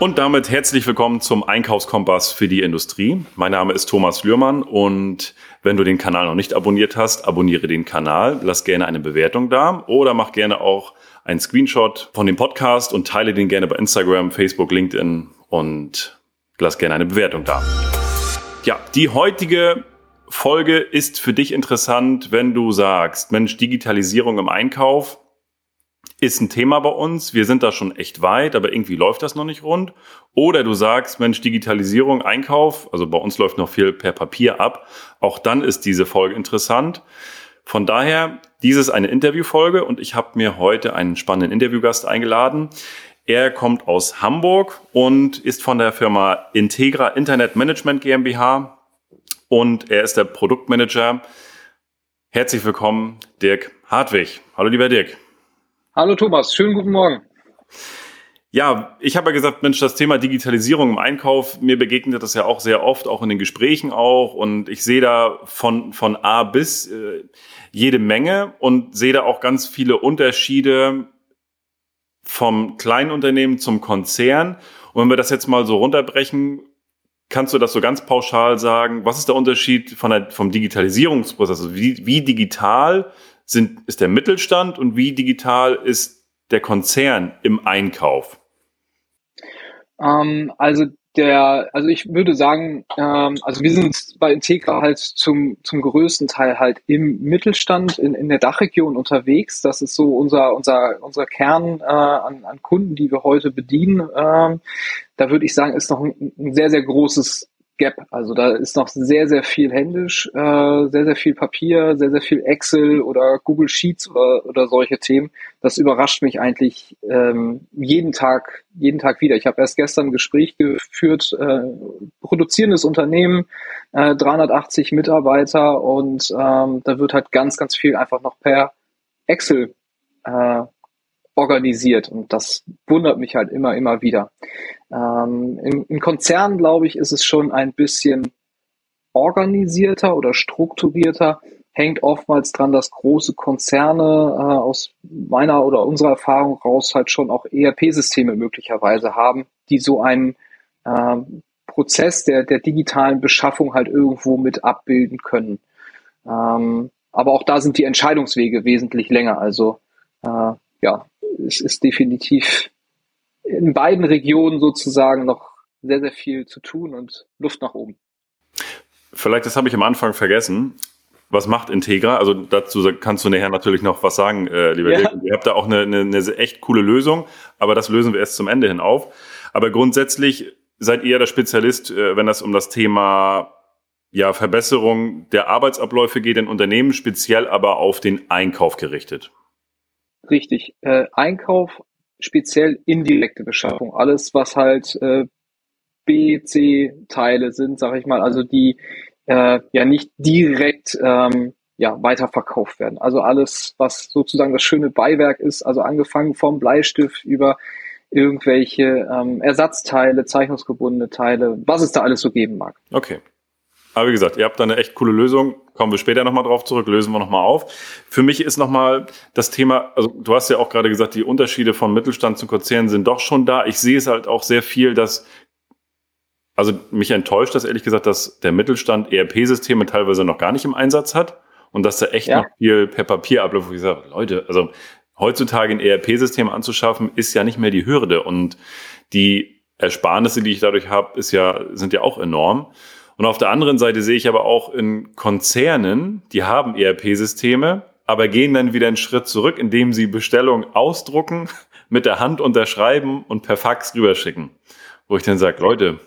Und damit herzlich willkommen zum Einkaufskompass für die Industrie. Mein Name ist Thomas Lührmann und wenn du den Kanal noch nicht abonniert hast, abonniere den Kanal, lass gerne eine Bewertung da oder mach gerne auch einen Screenshot von dem Podcast und teile den gerne bei Instagram, Facebook, LinkedIn und lass gerne eine Bewertung da. Ja, die heutige Folge ist für dich interessant, wenn du sagst, Mensch, Digitalisierung im Einkauf, ist ein Thema bei uns, wir sind da schon echt weit, aber irgendwie läuft das noch nicht rund. Oder du sagst, Mensch, Digitalisierung, Einkauf, also bei uns läuft noch viel per Papier ab, auch dann ist diese Folge interessant. Von daher, dies ist eine Interviewfolge und ich habe mir heute einen spannenden Interviewgast eingeladen. Er kommt aus Hamburg und ist von der Firma Integra Internet Management GmbH und er ist der Produktmanager. Herzlich willkommen, Dirk Hartwig. Hallo, lieber Dirk. Hallo Thomas, schönen guten Morgen. Ja, ich habe ja gesagt, Mensch, das Thema Digitalisierung im Einkauf, mir begegnet das ja auch sehr oft, auch in den Gesprächen auch. Und ich sehe da von, von A bis äh, jede Menge und sehe da auch ganz viele Unterschiede vom kleinen Unternehmen zum Konzern. Und wenn wir das jetzt mal so runterbrechen, kannst du das so ganz pauschal sagen? Was ist der Unterschied von der, vom Digitalisierungsprozess? Also wie, wie digital sind, ist der Mittelstand und wie digital ist der Konzern im Einkauf? Ähm, also der, also ich würde sagen, ähm, also wir sind bei Integra halt zum, zum größten Teil halt im Mittelstand in, in der Dachregion unterwegs. Das ist so unser, unser, unser Kern äh, an, an Kunden, die wir heute bedienen. Ähm, da würde ich sagen, ist noch ein, ein sehr, sehr großes Gap. Also da ist noch sehr, sehr viel händisch, äh, sehr, sehr viel Papier, sehr, sehr viel Excel oder Google Sheets oder, oder solche Themen. Das überrascht mich eigentlich ähm, jeden Tag, jeden Tag wieder. Ich habe erst gestern ein Gespräch geführt, äh, produzierendes Unternehmen, äh, 380 Mitarbeiter und ähm, da wird halt ganz, ganz viel einfach noch per Excel äh, organisiert und das wundert mich halt immer, immer wieder. Ähm, im, Im Konzern, glaube ich, ist es schon ein bisschen organisierter oder strukturierter, hängt oftmals dran, dass große Konzerne äh, aus meiner oder unserer Erfahrung raus halt schon auch ERP-Systeme möglicherweise haben, die so einen äh, Prozess der, der digitalen Beschaffung halt irgendwo mit abbilden können. Ähm, aber auch da sind die Entscheidungswege wesentlich länger. Also äh, ja, es ist definitiv in beiden Regionen sozusagen noch sehr, sehr viel zu tun und Luft nach oben. Vielleicht, das habe ich am Anfang vergessen. Was macht Integra? Also dazu kannst du nachher natürlich noch was sagen, äh, lieber ja. Dirk. Ihr habt da auch eine, eine, eine echt coole Lösung, aber das lösen wir erst zum Ende hin auf. Aber grundsätzlich seid ihr der Spezialist, äh, wenn das um das Thema ja, Verbesserung der Arbeitsabläufe geht in Unternehmen, speziell aber auf den Einkauf gerichtet. Richtig. Äh, Einkauf, speziell indirekte Beschaffung. Alles, was halt äh, B, C-Teile sind, sage ich mal, also die äh, ja nicht direkt ähm, ja, weiterverkauft werden. Also alles, was sozusagen das schöne Beiwerk ist, also angefangen vom Bleistift über irgendwelche ähm, Ersatzteile, zeichnungsgebundene Teile, was es da alles so geben mag. Okay. Aber wie gesagt, ihr habt da eine echt coole Lösung. Kommen wir später nochmal drauf zurück, lösen wir nochmal auf. Für mich ist nochmal das Thema, also du hast ja auch gerade gesagt, die Unterschiede von Mittelstand zu Konzernen sind doch schon da. Ich sehe es halt auch sehr viel, dass, also mich enttäuscht das ehrlich gesagt, dass der Mittelstand ERP-Systeme teilweise noch gar nicht im Einsatz hat und dass da echt ja. noch viel per Papier abläuft, wo ich sage, Leute, also heutzutage ein ERP-System anzuschaffen, ist ja nicht mehr die Hürde und die Ersparnisse, die ich dadurch habe, ist ja, sind ja auch enorm. Und auf der anderen Seite sehe ich aber auch in Konzernen, die haben ERP-Systeme, aber gehen dann wieder einen Schritt zurück, indem sie Bestellungen ausdrucken, mit der Hand unterschreiben und per Fax rüberschicken. Wo ich dann sage, Leute.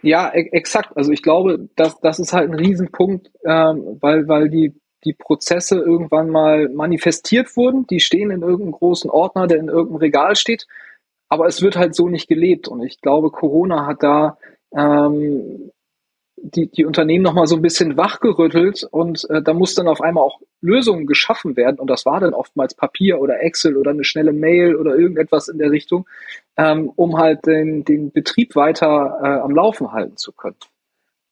Ja, e exakt. Also ich glaube, das, das ist halt ein Riesenpunkt, ähm, weil, weil die, die Prozesse irgendwann mal manifestiert wurden. Die stehen in irgendeinem großen Ordner, der in irgendeinem Regal steht. Aber es wird halt so nicht gelebt. Und ich glaube, Corona hat da ähm, die, die Unternehmen nochmal so ein bisschen wachgerüttelt und äh, da muss dann auf einmal auch Lösungen geschaffen werden und das war dann oftmals Papier oder Excel oder eine schnelle Mail oder irgendetwas in der Richtung, ähm, um halt den, den Betrieb weiter äh, am Laufen halten zu können.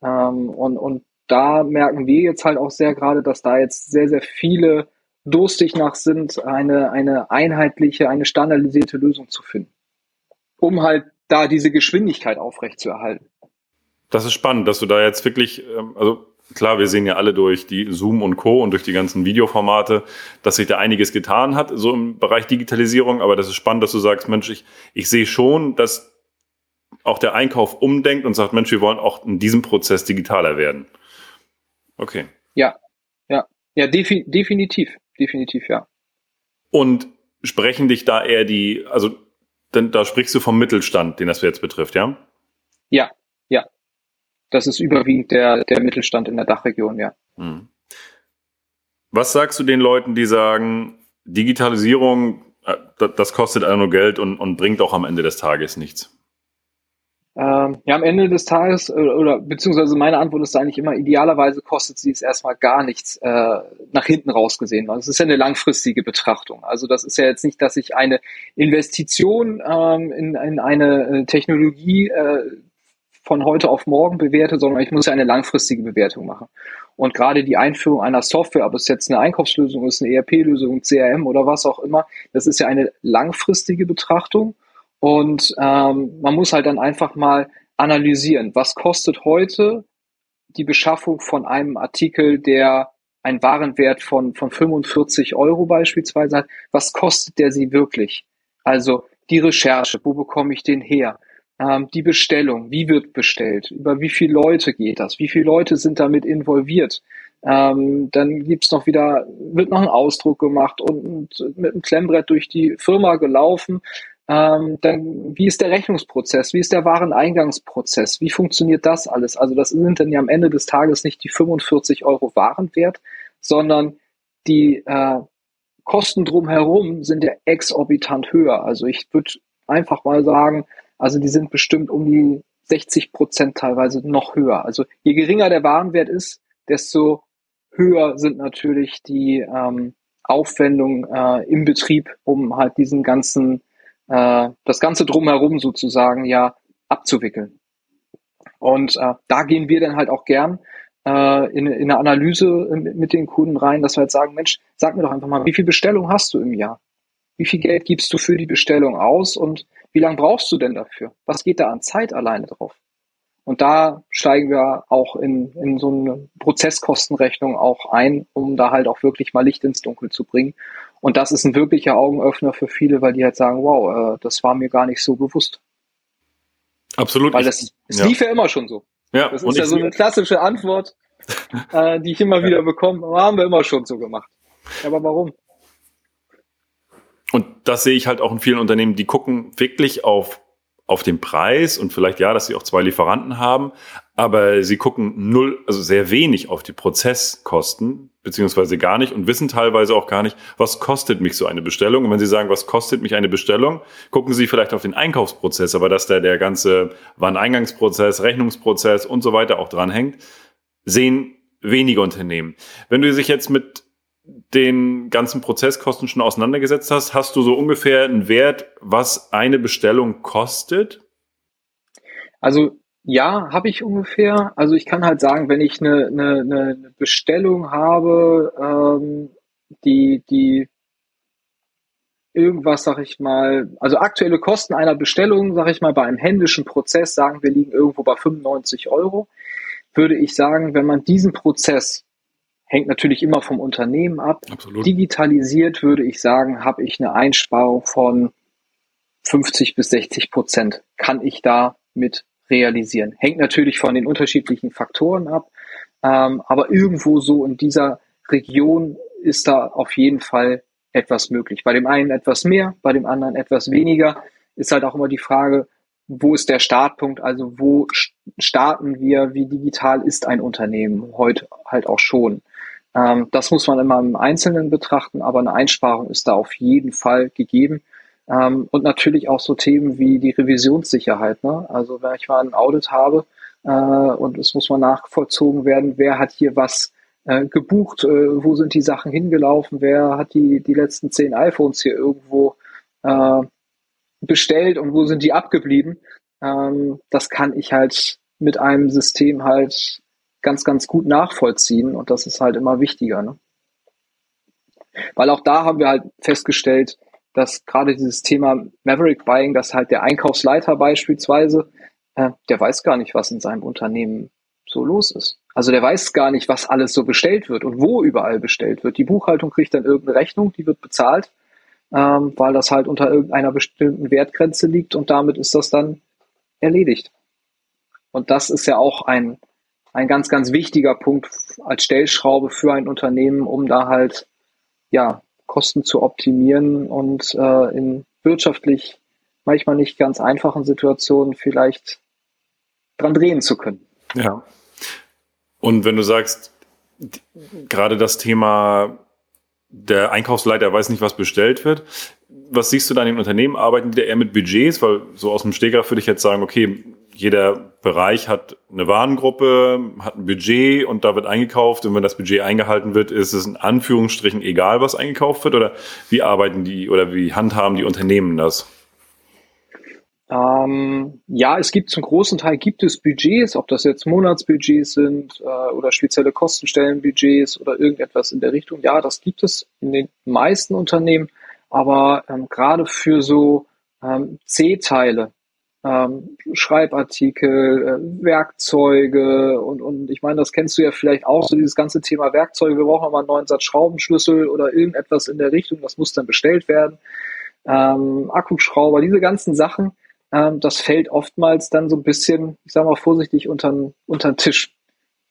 Ähm, und, und da merken wir jetzt halt auch sehr gerade, dass da jetzt sehr, sehr viele durstig nach sind, eine, eine einheitliche, eine standardisierte Lösung zu finden um halt da diese Geschwindigkeit aufrechtzuerhalten. Das ist spannend, dass du da jetzt wirklich, ähm, also klar, wir sehen ja alle durch die Zoom und Co. und durch die ganzen Videoformate, dass sich da einiges getan hat, so im Bereich Digitalisierung. Aber das ist spannend, dass du sagst, Mensch, ich, ich sehe schon, dass auch der Einkauf umdenkt und sagt, Mensch, wir wollen auch in diesem Prozess digitaler werden. Okay. Ja, ja, ja, defi definitiv, definitiv, ja. Und sprechen dich da eher die, also denn da sprichst du vom Mittelstand, den das jetzt betrifft, ja? Ja, ja. Das ist überwiegend der, der Mittelstand in der Dachregion, ja. Hm. Was sagst du den Leuten, die sagen, Digitalisierung, äh, das kostet einfach nur Geld und, und bringt auch am Ende des Tages nichts? Ähm, ja, am Ende des Tages, äh, oder beziehungsweise meine Antwort ist eigentlich immer, idealerweise kostet sie es erstmal gar nichts äh, nach hinten raus gesehen. Also es ist ja eine langfristige Betrachtung. Also das ist ja jetzt nicht, dass ich eine Investition ähm, in, in eine äh, Technologie äh, von heute auf morgen bewerte, sondern ich muss ja eine langfristige Bewertung machen. Und gerade die Einführung einer Software, ob es jetzt eine Einkaufslösung ist, eine ERP-Lösung, CRM oder was auch immer, das ist ja eine langfristige Betrachtung. Und ähm, man muss halt dann einfach mal analysieren, was kostet heute die Beschaffung von einem Artikel, der einen Warenwert von, von 45 Euro beispielsweise hat, was kostet der sie wirklich? Also die Recherche, wo bekomme ich den her? Ähm, die Bestellung, wie wird bestellt? Über wie viele Leute geht das? Wie viele Leute sind damit involviert? Ähm, dann gibt's noch wieder, wird noch ein Ausdruck gemacht und, und mit einem Klemmbrett durch die Firma gelaufen. Ähm, dann, wie ist der Rechnungsprozess? Wie ist der Wareneingangsprozess? Wie funktioniert das alles? Also das sind dann ja am Ende des Tages nicht die 45 Euro Warenwert, sondern die äh, Kosten drumherum sind ja exorbitant höher. Also ich würde einfach mal sagen, also die sind bestimmt um die 60 Prozent teilweise noch höher. Also je geringer der Warenwert ist, desto höher sind natürlich die ähm, Aufwendungen äh, im Betrieb, um halt diesen ganzen äh, das Ganze drumherum sozusagen ja abzuwickeln. Und äh, da gehen wir dann halt auch gern äh, in, in eine Analyse mit den Kunden rein, dass wir halt sagen, Mensch, sag mir doch einfach mal, wie viel Bestellung hast du im Jahr? Wie viel Geld gibst du für die Bestellung aus und wie lange brauchst du denn dafür? Was geht da an Zeit alleine drauf? Und da steigen wir auch in, in so eine Prozesskostenrechnung auch ein, um da halt auch wirklich mal Licht ins Dunkel zu bringen und das ist ein wirklicher Augenöffner für viele, weil die halt sagen, wow, äh, das war mir gar nicht so bewusst. Absolut. Weil das, es ja. lief ja immer schon so. Ja, das ist ja so eine klassische Antwort, äh, die ich immer wieder bekomme. Haben wir immer schon so gemacht. Aber warum? Und das sehe ich halt auch in vielen Unternehmen, die gucken wirklich auf auf den Preis und vielleicht ja, dass sie auch zwei Lieferanten haben, aber sie gucken null, also sehr wenig auf die Prozesskosten, beziehungsweise gar nicht und wissen teilweise auch gar nicht, was kostet mich so eine Bestellung. Und wenn sie sagen, was kostet mich eine Bestellung, gucken sie vielleicht auf den Einkaufsprozess, aber dass da der ganze Wareneingangsprozess, Rechnungsprozess und so weiter auch dranhängt, sehen wenige Unternehmen. Wenn du dich jetzt mit den ganzen Prozesskosten schon auseinandergesetzt hast, hast du so ungefähr einen Wert, was eine Bestellung kostet? Also ja, habe ich ungefähr. Also ich kann halt sagen, wenn ich eine, eine, eine Bestellung habe, ähm, die, die irgendwas, sag ich mal, also aktuelle Kosten einer Bestellung, sag ich mal, bei einem händischen Prozess, sagen wir liegen irgendwo bei 95 Euro, würde ich sagen, wenn man diesen Prozess hängt natürlich immer vom Unternehmen ab. Absolut. Digitalisiert würde ich sagen, habe ich eine Einsparung von 50 bis 60 Prozent. Kann ich da mit realisieren? Hängt natürlich von den unterschiedlichen Faktoren ab, ähm, aber irgendwo so in dieser Region ist da auf jeden Fall etwas möglich. Bei dem einen etwas mehr, bei dem anderen etwas weniger. Ist halt auch immer die Frage, wo ist der Startpunkt? Also wo starten wir? Wie digital ist ein Unternehmen heute halt auch schon? Ähm, das muss man immer im Einzelnen betrachten, aber eine Einsparung ist da auf jeden Fall gegeben. Ähm, und natürlich auch so Themen wie die Revisionssicherheit. Ne? Also wenn ich mal ein Audit habe äh, und es muss mal nachvollzogen werden, wer hat hier was äh, gebucht, äh, wo sind die Sachen hingelaufen, wer hat die, die letzten zehn iPhones hier irgendwo äh, bestellt und wo sind die abgeblieben. Ähm, das kann ich halt mit einem System halt ganz, ganz gut nachvollziehen und das ist halt immer wichtiger. Ne? Weil auch da haben wir halt festgestellt, dass gerade dieses Thema Maverick Buying, dass halt der Einkaufsleiter beispielsweise, äh, der weiß gar nicht, was in seinem Unternehmen so los ist. Also der weiß gar nicht, was alles so bestellt wird und wo überall bestellt wird. Die Buchhaltung kriegt dann irgendeine Rechnung, die wird bezahlt, ähm, weil das halt unter irgendeiner bestimmten Wertgrenze liegt und damit ist das dann erledigt. Und das ist ja auch ein, ein ganz, ganz wichtiger Punkt als Stellschraube für ein Unternehmen, um da halt ja Kosten zu optimieren und äh, in wirtschaftlich manchmal nicht ganz einfachen Situationen vielleicht dran drehen zu können. Ja. Und wenn du sagst, gerade das Thema, der Einkaufsleiter weiß nicht, was bestellt wird, was siehst du da in den Unternehmen? Arbeiten die da eher mit Budgets? Weil so aus dem Stegreif würde ich jetzt sagen, okay, jeder Bereich hat eine Warengruppe, hat ein Budget und da wird eingekauft. Und wenn das Budget eingehalten wird, ist es in Anführungsstrichen egal, was eingekauft wird? Oder wie arbeiten die oder wie handhaben die Unternehmen das? Ähm, ja, es gibt zum großen Teil gibt es Budgets, ob das jetzt Monatsbudgets sind äh, oder spezielle Kostenstellenbudgets oder irgendetwas in der Richtung. Ja, das gibt es in den meisten Unternehmen, aber ähm, gerade für so ähm, C-Teile, ähm, Schreibartikel, äh, Werkzeuge und, und ich meine, das kennst du ja vielleicht auch, so dieses ganze Thema Werkzeuge, wir brauchen mal einen neuen Satz Schraubenschlüssel oder irgendetwas in der Richtung, das muss dann bestellt werden. Ähm, Akkuschrauber, diese ganzen Sachen, ähm, das fällt oftmals dann so ein bisschen, ich sage mal vorsichtig, unter den Tisch.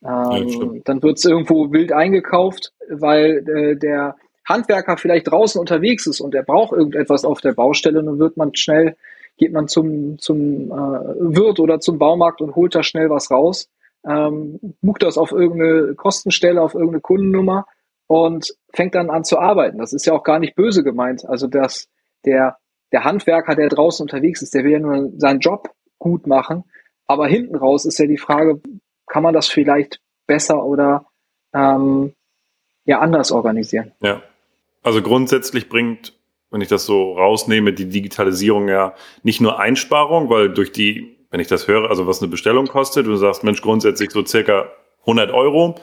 Ähm, ja, dann wird es irgendwo wild eingekauft, weil äh, der Handwerker vielleicht draußen unterwegs ist und er braucht irgendetwas auf der Baustelle, dann wird man schnell, geht man zum, zum äh, Wirt oder zum Baumarkt und holt da schnell was raus, ähm, bucht das auf irgendeine Kostenstelle, auf irgendeine Kundennummer und fängt dann an zu arbeiten. Das ist ja auch gar nicht böse gemeint. Also dass der der Handwerker, der draußen unterwegs ist, der will ja nur seinen Job gut machen. Aber hinten raus ist ja die Frage, kann man das vielleicht besser oder ähm, ja anders organisieren? Ja. Also grundsätzlich bringt, wenn ich das so rausnehme, die Digitalisierung ja nicht nur Einsparung, weil durch die, wenn ich das höre, also was eine Bestellung kostet, du sagst, Mensch, grundsätzlich so circa 100 Euro.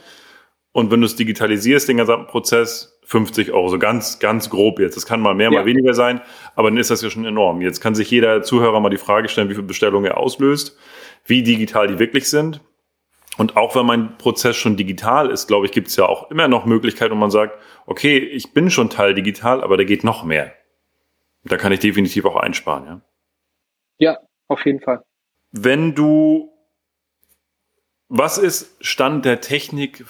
Und wenn du es digitalisierst, den gesamten Prozess, 50 Euro, so ganz, ganz grob jetzt. Das kann mal mehr, ja. mal weniger sein, aber dann ist das ja schon enorm. Jetzt kann sich jeder Zuhörer mal die Frage stellen, wie viele Bestellungen er auslöst, wie digital die wirklich sind. Und auch wenn mein Prozess schon digital ist, glaube ich, gibt es ja auch immer noch Möglichkeiten, wo man sagt, okay, ich bin schon Teil digital, aber da geht noch mehr. Da kann ich definitiv auch einsparen, ja. Ja, auf jeden Fall. Wenn du, was ist Stand der Technik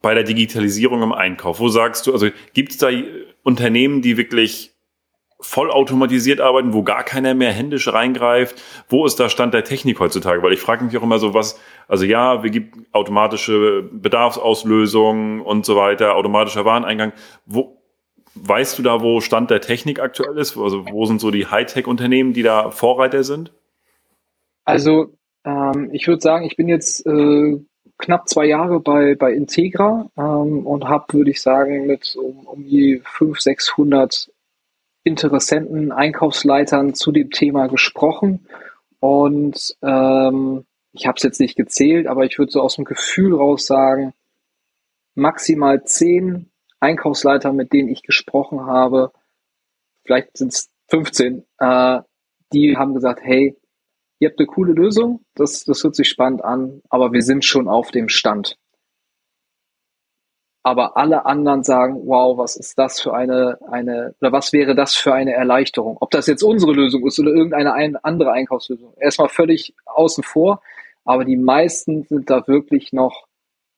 bei der Digitalisierung im Einkauf? Wo sagst du, also gibt es da Unternehmen, die wirklich vollautomatisiert arbeiten, wo gar keiner mehr händisch reingreift? Wo ist da Stand der Technik heutzutage? Weil ich frage mich auch immer so, was, also ja, wir gibt automatische Bedarfsauslösung und so weiter, automatischer Wareneingang. Wo, weißt du da, wo Stand der Technik aktuell ist? Also wo sind so die Hightech-Unternehmen, die da Vorreiter sind? Also ähm, ich würde sagen, ich bin jetzt äh, knapp zwei Jahre bei, bei Integra ähm, und habe, würde ich sagen, mit um, um die 500, 600 Interessenten, Einkaufsleitern zu dem Thema gesprochen. Und ähm, ich habe es jetzt nicht gezählt, aber ich würde so aus dem Gefühl raus sagen, maximal zehn Einkaufsleiter, mit denen ich gesprochen habe, vielleicht sind es 15, äh, die haben gesagt, hey, ihr habt eine coole Lösung, das, das hört sich spannend an, aber wir sind schon auf dem Stand. Aber alle anderen sagen, wow, was ist das für eine, eine, oder was wäre das für eine Erleichterung? Ob das jetzt unsere Lösung ist oder irgendeine ein, andere Einkaufslösung. Erstmal völlig außen vor, aber die meisten sind da wirklich noch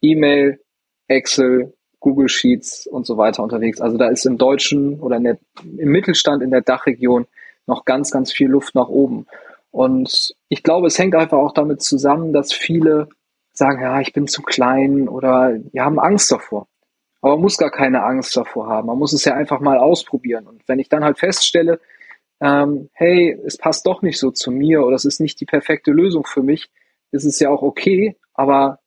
E-Mail, Excel, Google Sheets und so weiter unterwegs. Also da ist im Deutschen oder der, im Mittelstand in der Dachregion noch ganz, ganz viel Luft nach oben. Und ich glaube, es hängt einfach auch damit zusammen, dass viele sagen, ja, ich bin zu klein oder die haben Angst davor. Aber man muss gar keine Angst davor haben. Man muss es ja einfach mal ausprobieren. Und wenn ich dann halt feststelle, ähm, hey, es passt doch nicht so zu mir oder es ist nicht die perfekte Lösung für mich, ist es ja auch okay. Aber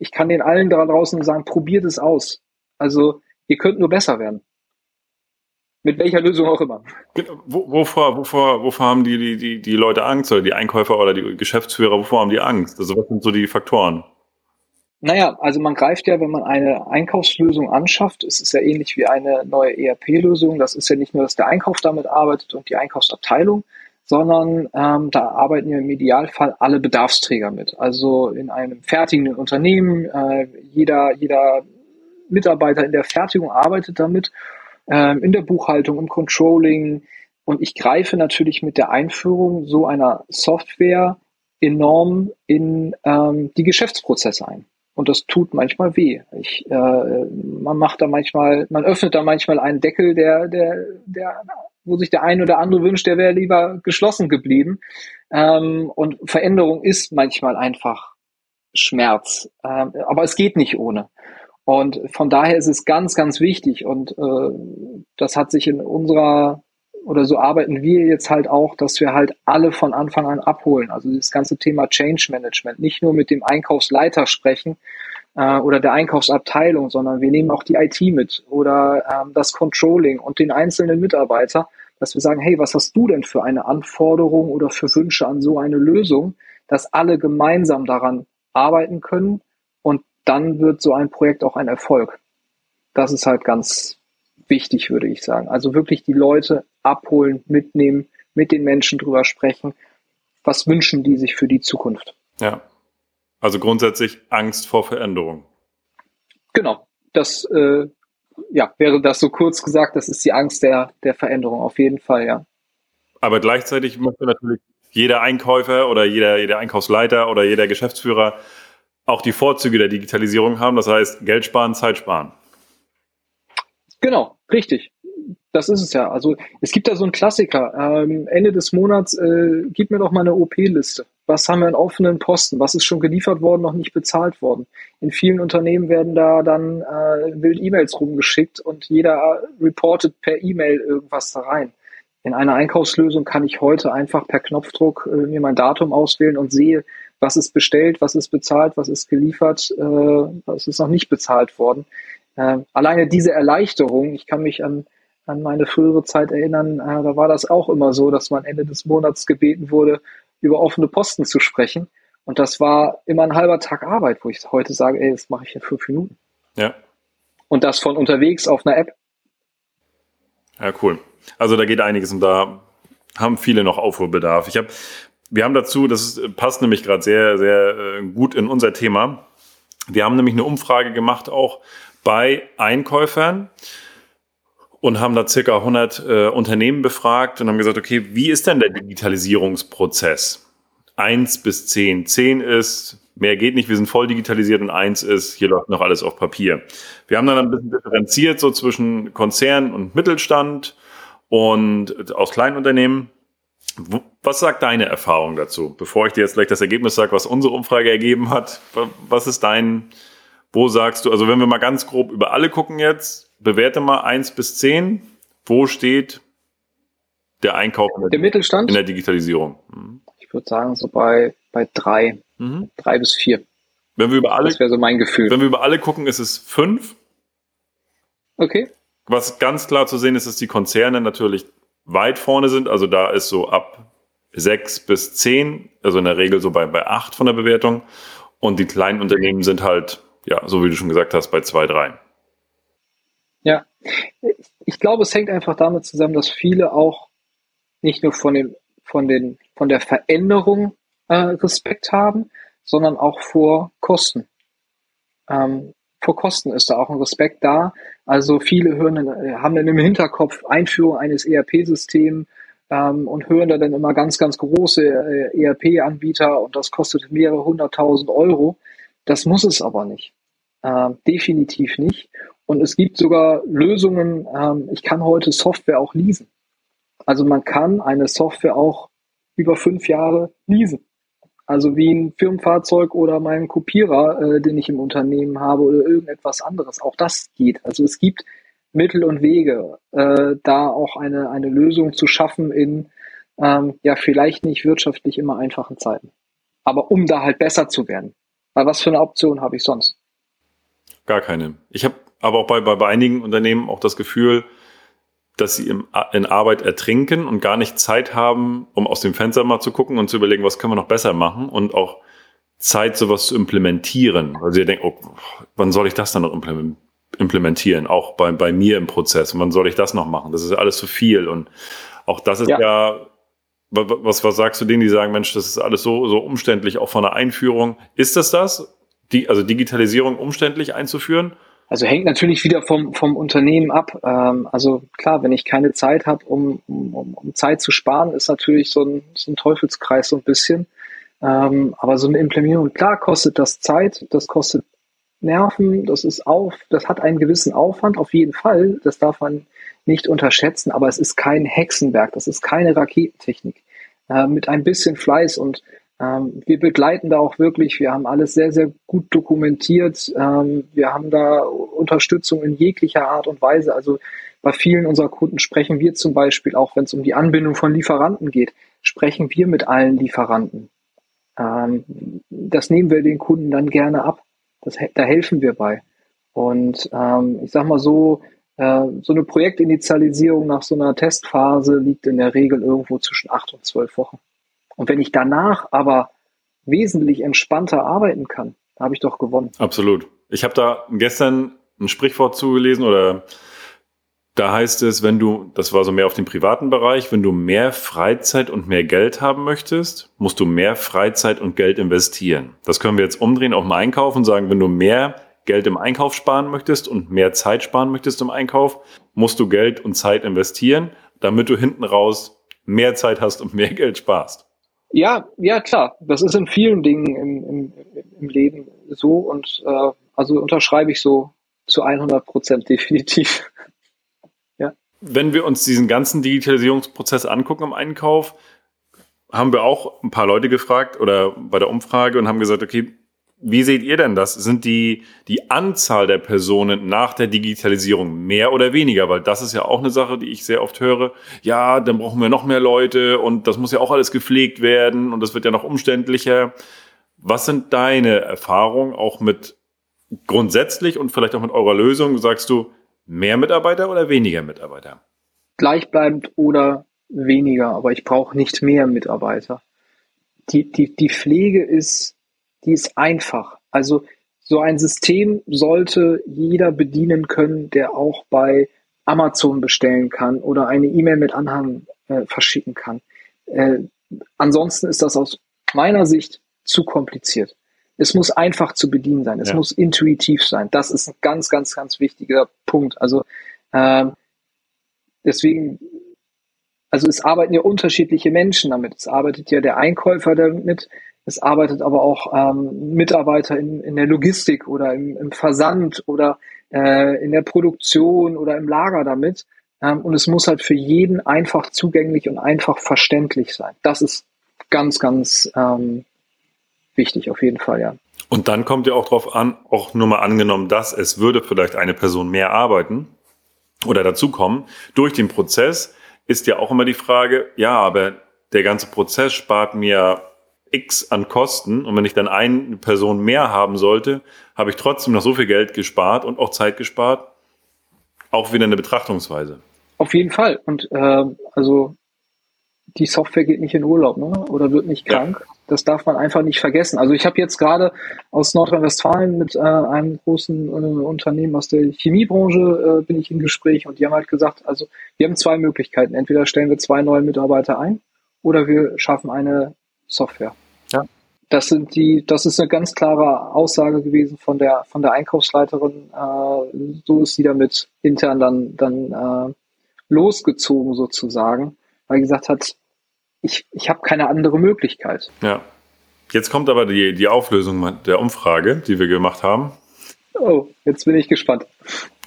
ich kann den allen da draußen sagen, probiert es aus. Also ihr könnt nur besser werden. Mit welcher Lösung auch immer. Wovor, wovor, wovor haben die, die, die, die Leute Angst oder die Einkäufer oder die Geschäftsführer, wovor haben die Angst? Also was sind so die Faktoren? Naja, also man greift ja, wenn man eine Einkaufslösung anschafft, es ist ja ähnlich wie eine neue ERP-Lösung. Das ist ja nicht nur, dass der Einkauf damit arbeitet und die Einkaufsabteilung, sondern ähm, da arbeiten ja im Idealfall alle Bedarfsträger mit. Also in einem fertigenden Unternehmen, äh, jeder, jeder Mitarbeiter in der Fertigung arbeitet damit, ähm, in der Buchhaltung, im Controlling. Und ich greife natürlich mit der Einführung so einer Software enorm in ähm, die Geschäftsprozesse ein. Und das tut manchmal weh. Ich, äh, man macht da manchmal, man öffnet da manchmal einen Deckel, der, der, der wo sich der eine oder andere wünscht, der wäre lieber geschlossen geblieben. Ähm, und Veränderung ist manchmal einfach Schmerz. Ähm, aber es geht nicht ohne. Und von daher ist es ganz, ganz wichtig. Und äh, das hat sich in unserer, oder so arbeiten wir jetzt halt auch, dass wir halt alle von Anfang an abholen. Also das ganze Thema Change Management. Nicht nur mit dem Einkaufsleiter sprechen, äh, oder der Einkaufsabteilung, sondern wir nehmen auch die IT mit oder ähm, das Controlling und den einzelnen Mitarbeiter, dass wir sagen, hey, was hast du denn für eine Anforderung oder für Wünsche an so eine Lösung, dass alle gemeinsam daran arbeiten können dann wird so ein Projekt auch ein Erfolg. Das ist halt ganz wichtig, würde ich sagen. Also wirklich die Leute abholen, mitnehmen, mit den Menschen drüber sprechen. Was wünschen die sich für die Zukunft? Ja, also grundsätzlich Angst vor Veränderung. Genau. Das äh, ja, wäre das so kurz gesagt, das ist die Angst der, der Veränderung, auf jeden Fall, ja. Aber gleichzeitig möchte natürlich jeder Einkäufer oder jeder, jeder Einkaufsleiter oder jeder Geschäftsführer auch die Vorzüge der Digitalisierung haben. Das heißt, Geld sparen, Zeit sparen. Genau, richtig das ist es ja. Also es gibt da so einen Klassiker. Ähm, Ende des Monats äh, gib mir doch mal eine OP-Liste. Was haben wir an offenen Posten? Was ist schon geliefert worden, noch nicht bezahlt worden? In vielen Unternehmen werden da dann äh, wild E-Mails rumgeschickt und jeder reportet per E-Mail irgendwas da rein. In einer Einkaufslösung kann ich heute einfach per Knopfdruck äh, mir mein Datum auswählen und sehe, was ist bestellt, was ist bezahlt, was ist geliefert, äh, was ist noch nicht bezahlt worden. Äh, alleine diese Erleichterung, ich kann mich an an meine frühere Zeit erinnern, äh, da war das auch immer so, dass man Ende des Monats gebeten wurde, über offene Posten zu sprechen. Und das war immer ein halber Tag Arbeit, wo ich heute sage, ey, das mache ich in fünf Minuten. Ja. Und das von unterwegs auf einer App. Ja, cool. Also da geht einiges und da haben viele noch Aufholbedarf. Ich habe, wir haben dazu, das passt nämlich gerade sehr, sehr äh, gut in unser Thema. Wir haben nämlich eine Umfrage gemacht auch bei Einkäufern und haben da circa 100 äh, Unternehmen befragt und haben gesagt, okay, wie ist denn der Digitalisierungsprozess? Eins bis zehn. Zehn ist, mehr geht nicht, wir sind voll digitalisiert und eins ist, hier läuft noch alles auf Papier. Wir haben dann ein bisschen differenziert so zwischen Konzern und Mittelstand und aus Kleinunternehmen. Was sagt deine Erfahrung dazu? Bevor ich dir jetzt gleich das Ergebnis sage, was unsere Umfrage ergeben hat, was ist dein, wo sagst du, also wenn wir mal ganz grob über alle gucken jetzt, bewerte mal eins bis zehn. Wo steht der Einkauf in der, der Mittelstand? in der Digitalisierung? Mhm. Ich würde sagen, so bei, bei drei. Mhm. Drei bis vier. Wenn wir über alle, das wäre so mein Gefühl. Wenn wir über alle gucken, ist es fünf. Okay. Was ganz klar zu sehen ist, dass die Konzerne natürlich weit vorne sind. Also da ist so ab sechs bis zehn, also in der Regel so bei, bei acht von der Bewertung. Und die kleinen Unternehmen sind halt, ja, so wie du schon gesagt hast, bei zwei, drei. Ja, ich glaube, es hängt einfach damit zusammen, dass viele auch nicht nur von den, von den, von der Veränderung äh, Respekt haben, sondern auch vor Kosten. Ähm, vor Kosten ist da auch ein Respekt da. Also viele hören, haben dann im Hinterkopf Einführung eines ERP-Systems ähm, und hören da dann immer ganz, ganz große äh, ERP-Anbieter und das kostet mehrere hunderttausend Euro. Das muss es aber nicht. Äh, definitiv nicht. Und es gibt sogar Lösungen, ähm, ich kann heute Software auch leasen. Also man kann eine Software auch über fünf Jahre leasen. Also wie ein Firmenfahrzeug oder meinen Kopierer, äh, den ich im Unternehmen habe oder irgendetwas anderes. Auch das geht. Also es gibt Mittel und Wege, äh, da auch eine, eine Lösung zu schaffen in ähm, ja vielleicht nicht wirtschaftlich immer einfachen Zeiten. Aber um da halt besser zu werden. Weil was für eine Option habe ich sonst? Gar keine. Ich habe aber auch bei, bei, bei einigen Unternehmen auch das Gefühl, dass sie im, in Arbeit ertrinken und gar nicht Zeit haben, um aus dem Fenster mal zu gucken und zu überlegen, was können wir noch besser machen und auch Zeit, sowas zu implementieren? Weil sie denken, oh, wann soll ich das dann noch implementieren? Auch bei, bei mir im Prozess. Und wann soll ich das noch machen? Das ist alles zu viel. Und auch das ist ja, ja was, was sagst du denen, die sagen, Mensch, das ist alles so, so umständlich, auch von der Einführung. Ist das das? Die, also Digitalisierung umständlich einzuführen? Also hängt natürlich wieder vom, vom Unternehmen ab. Ähm, also klar, wenn ich keine Zeit habe, um, um, um Zeit zu sparen, ist natürlich so ein, so ein Teufelskreis so ein bisschen. Ähm, aber so eine Implementierung, klar, kostet das Zeit, das kostet Nerven, das ist auf, das hat einen gewissen Aufwand, auf jeden Fall. Das darf man nicht unterschätzen, aber es ist kein Hexenwerk, das ist keine Raketentechnik. Äh, mit ein bisschen Fleiß und ähm, wir begleiten da auch wirklich, wir haben alles sehr, sehr gut dokumentiert. Ähm, wir haben da Unterstützung in jeglicher Art und Weise. Also bei vielen unserer Kunden sprechen wir zum Beispiel, auch wenn es um die Anbindung von Lieferanten geht, sprechen wir mit allen Lieferanten. Ähm, das nehmen wir den Kunden dann gerne ab. Das, da helfen wir bei. Und ähm, ich sag mal so, äh, so eine Projektinitialisierung nach so einer Testphase liegt in der Regel irgendwo zwischen acht und zwölf Wochen. Und wenn ich danach aber wesentlich entspannter arbeiten kann, habe ich doch gewonnen. Absolut. Ich habe da gestern ein Sprichwort zugelesen oder da heißt es, wenn du, das war so mehr auf den privaten Bereich, wenn du mehr Freizeit und mehr Geld haben möchtest, musst du mehr Freizeit und Geld investieren. Das können wir jetzt umdrehen auf den Einkauf und sagen, wenn du mehr Geld im Einkauf sparen möchtest und mehr Zeit sparen möchtest im Einkauf, musst du Geld und Zeit investieren, damit du hinten raus mehr Zeit hast und mehr Geld sparst. Ja, ja, klar. Das ist in vielen Dingen im, im, im Leben so und äh, also unterschreibe ich so zu 100 Prozent definitiv. Wenn wir uns diesen ganzen Digitalisierungsprozess angucken im Einkauf, haben wir auch ein paar Leute gefragt oder bei der Umfrage und haben gesagt, okay, wie seht ihr denn das? Sind die, die Anzahl der Personen nach der Digitalisierung mehr oder weniger? Weil das ist ja auch eine Sache, die ich sehr oft höre. Ja, dann brauchen wir noch mehr Leute und das muss ja auch alles gepflegt werden und das wird ja noch umständlicher. Was sind deine Erfahrungen auch mit grundsätzlich und vielleicht auch mit eurer Lösung? Sagst du, Mehr Mitarbeiter oder weniger Mitarbeiter? Gleichbleibend oder weniger, aber ich brauche nicht mehr Mitarbeiter. Die, die, die Pflege ist, die ist einfach. Also so ein System sollte jeder bedienen können, der auch bei Amazon bestellen kann oder eine E-Mail mit Anhang äh, verschicken kann. Äh, ansonsten ist das aus meiner Sicht zu kompliziert. Es muss einfach zu bedienen sein. Es ja. muss intuitiv sein. Das ist ein ganz, ganz, ganz wichtiger Punkt. Also ähm, deswegen, also es arbeiten ja unterschiedliche Menschen damit. Es arbeitet ja der Einkäufer damit. Es arbeitet aber auch ähm, Mitarbeiter in, in der Logistik oder im, im Versand oder äh, in der Produktion oder im Lager damit. Ähm, und es muss halt für jeden einfach zugänglich und einfach verständlich sein. Das ist ganz, ganz ähm, wichtig, auf jeden Fall, ja. Und dann kommt ja auch drauf an, auch nur mal angenommen, dass es würde vielleicht eine Person mehr arbeiten oder dazukommen. Durch den Prozess ist ja auch immer die Frage, ja, aber der ganze Prozess spart mir X an Kosten und wenn ich dann eine Person mehr haben sollte, habe ich trotzdem noch so viel Geld gespart und auch Zeit gespart. Auch wieder eine Betrachtungsweise. Auf jeden Fall. Und äh, also die Software geht nicht in Urlaub ne? oder wird nicht krank. Ja. Das darf man einfach nicht vergessen. Also ich habe jetzt gerade aus Nordrhein-Westfalen mit äh, einem großen äh, Unternehmen aus der Chemiebranche äh, bin ich im Gespräch und die haben halt gesagt, also wir haben zwei Möglichkeiten. Entweder stellen wir zwei neue Mitarbeiter ein oder wir schaffen eine Software. Ja. Das sind die, das ist eine ganz klare Aussage gewesen von der von der Einkaufsleiterin. Äh, so ist sie damit intern dann dann äh, losgezogen sozusagen weil gesagt hat, ich, ich habe keine andere Möglichkeit. Ja. Jetzt kommt aber die, die Auflösung der Umfrage, die wir gemacht haben. Oh, jetzt bin ich gespannt.